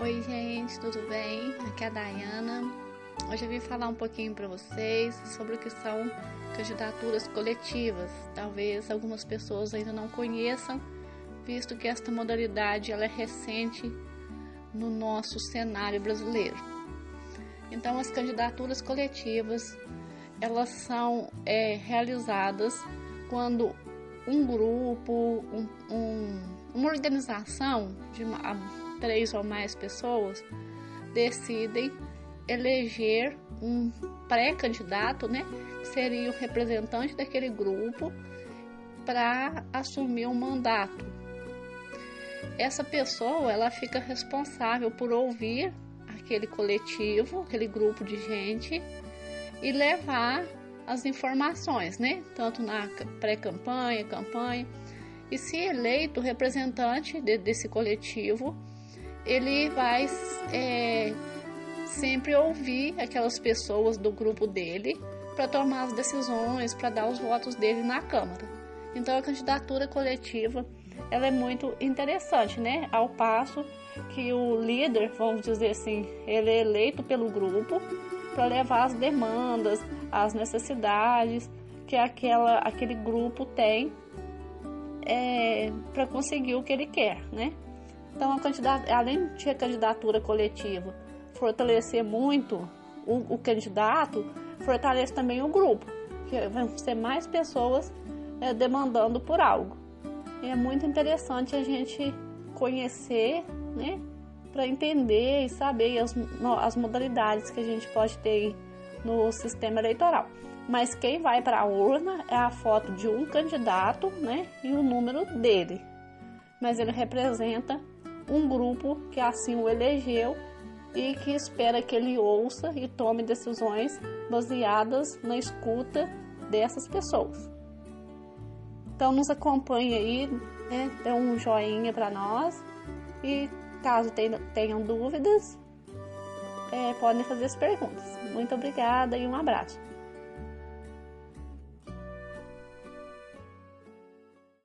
Oi, gente, tudo bem? Aqui é a Dayana. Hoje eu vim falar um pouquinho para vocês sobre o que são candidaturas coletivas. Talvez algumas pessoas ainda não conheçam, visto que esta modalidade ela é recente no nosso cenário brasileiro. Então, as candidaturas coletivas elas são é, realizadas quando um grupo, um, um, uma organização de uma, três ou mais pessoas decidem eleger um pré-candidato, né, que seria o representante daquele grupo para assumir um mandato. Essa pessoa, ela fica responsável por ouvir aquele coletivo, aquele grupo de gente e levar as informações, né, tanto na pré-campanha, campanha, e se eleito representante de, desse coletivo, ele vai é, sempre ouvir aquelas pessoas do grupo dele para tomar as decisões, para dar os votos dele na Câmara. Então a candidatura coletiva ela é muito interessante, né? Ao passo que o líder, vamos dizer assim, ele é eleito pelo grupo para levar as demandas, as necessidades que aquela, aquele grupo tem é, para conseguir o que ele quer, né? Então, a além de a candidatura coletiva fortalecer muito o, o candidato, fortalece também o grupo, que vão ser mais pessoas é, demandando por algo. E é muito interessante a gente conhecer, né, para entender e saber as, as modalidades que a gente pode ter no sistema eleitoral. Mas quem vai para a urna é a foto de um candidato, né, e o número dele. Mas ele representa um grupo que assim o elegeu e que espera que ele ouça e tome decisões baseadas na escuta dessas pessoas. Então nos acompanhe aí, né? dê um joinha para nós e caso tenham dúvidas, é, podem fazer as perguntas. Muito obrigada e um abraço.